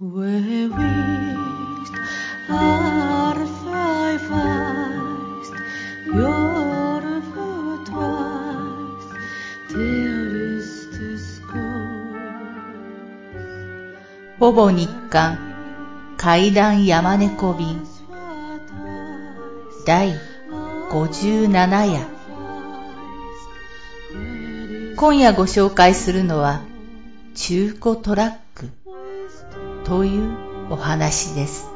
ほぼ日刊階段山猫便第57夜今夜ご紹介するのは中古トラックというお話です。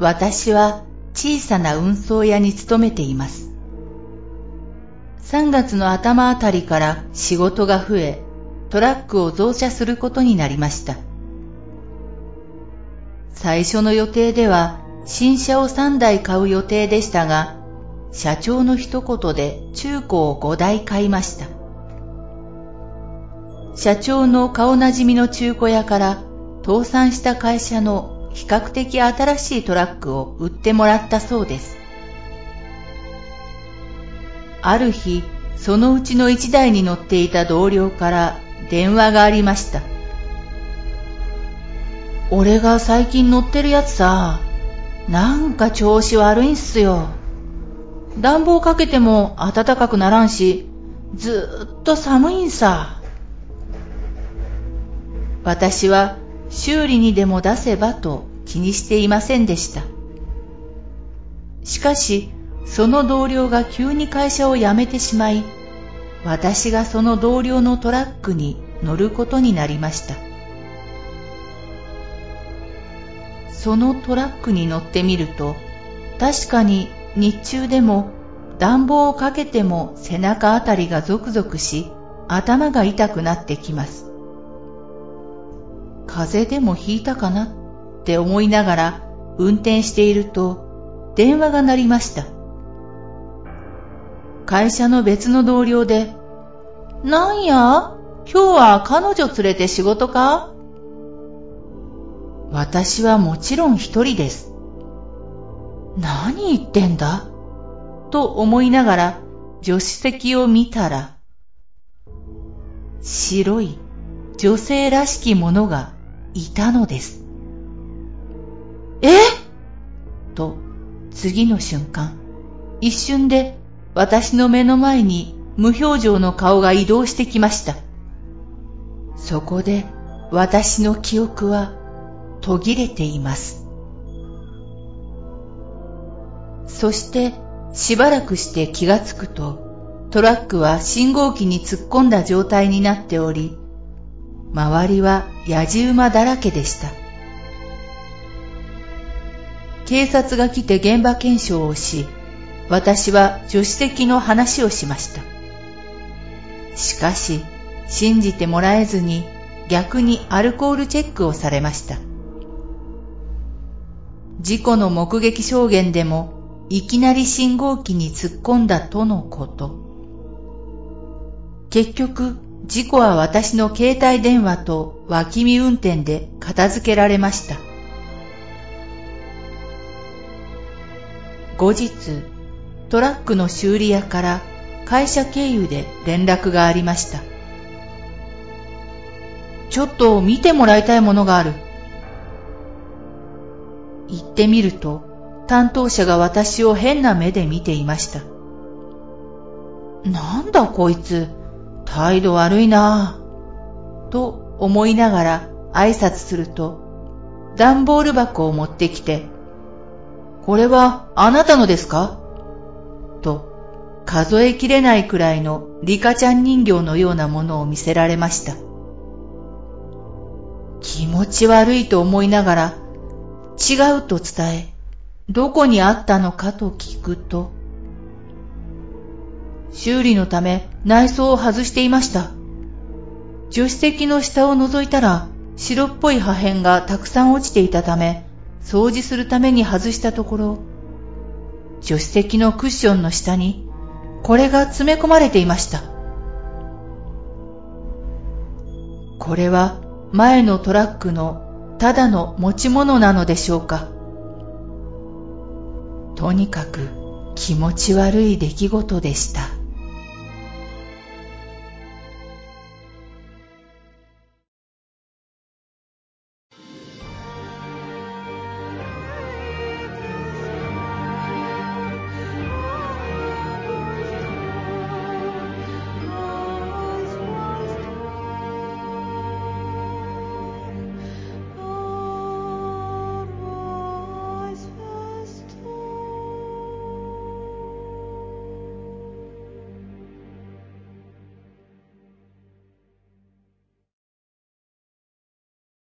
私は小さな運送屋に勤めています。3月の頭あたりから仕事が増え、トラックを増車することになりました。最初の予定では新車を3台買う予定でしたが、社長の一言で中古を5台買いました。社長の顔なじみの中古屋から倒産した会社の比較的新しいトラックを売ってもらったそうです。ある日、そのうちの1台に乗っていた同僚から電話がありました。俺が最近乗ってるやつさ、なんか調子悪いんすよ。暖房かけても暖かくならんし、ずっと寒いんさ。私は修理にでも出せばと気にしていませんでした。しかし、その同僚が急に会社を辞めてしまい、私がその同僚のトラックに乗ることになりました。そのトラックに乗ってみると、確かに日中でも暖房をかけても背中あたりがゾクゾクし、頭が痛くなってきます。風邪でもひいたかなって思いながら運転していると電話が鳴りました。会社の別の同僚で、なんや？今日は彼女連れて仕事か？私はもちろん一人です。何言ってんだ？と思いながら助手席を見たら、白い女性らしきものがいたのです。え？と次の瞬間、一瞬で私の目の前に無表情の顔が移動してきました。そこで私の記憶は途切れています。そしてしばらくして気がつくとトラックは信号機に突っ込んだ状態になっており、周りは野じ馬だらけでした。警察が来て現場検証をし、私は助手席の話をしました。しかし、信じてもらえずに逆にアルコールチェックをされました。事故の目撃証言でもいきなり信号機に突っ込んだとのこと。結局、事故は私の携帯電話と脇見運転で片付けられました。後日、トラックの修理屋から会社経由で連絡がありました。ちょっと見てもらいたいものがある。行ってみると、担当者が私を変な目で見ていました。なんだこいつ、態度悪いなぁ。と思いながら挨拶すると、段ボール箱を持ってきて、これはあなたのですかと、数えきれないくらいのリカちゃん人形のようなものを見せられました。気持ち悪いと思いながら、違うと伝え、どこにあったのかと聞くと、修理のため内装を外していました。助手席の下を覗いたら白っぽい破片がたくさん落ちていたため、掃除するために外したところ、助手席のクッションの下にこれが詰め込まれていました。これは前のトラックのただの持ち物なのでしょうか。とにかく気持ち悪い出来事でした。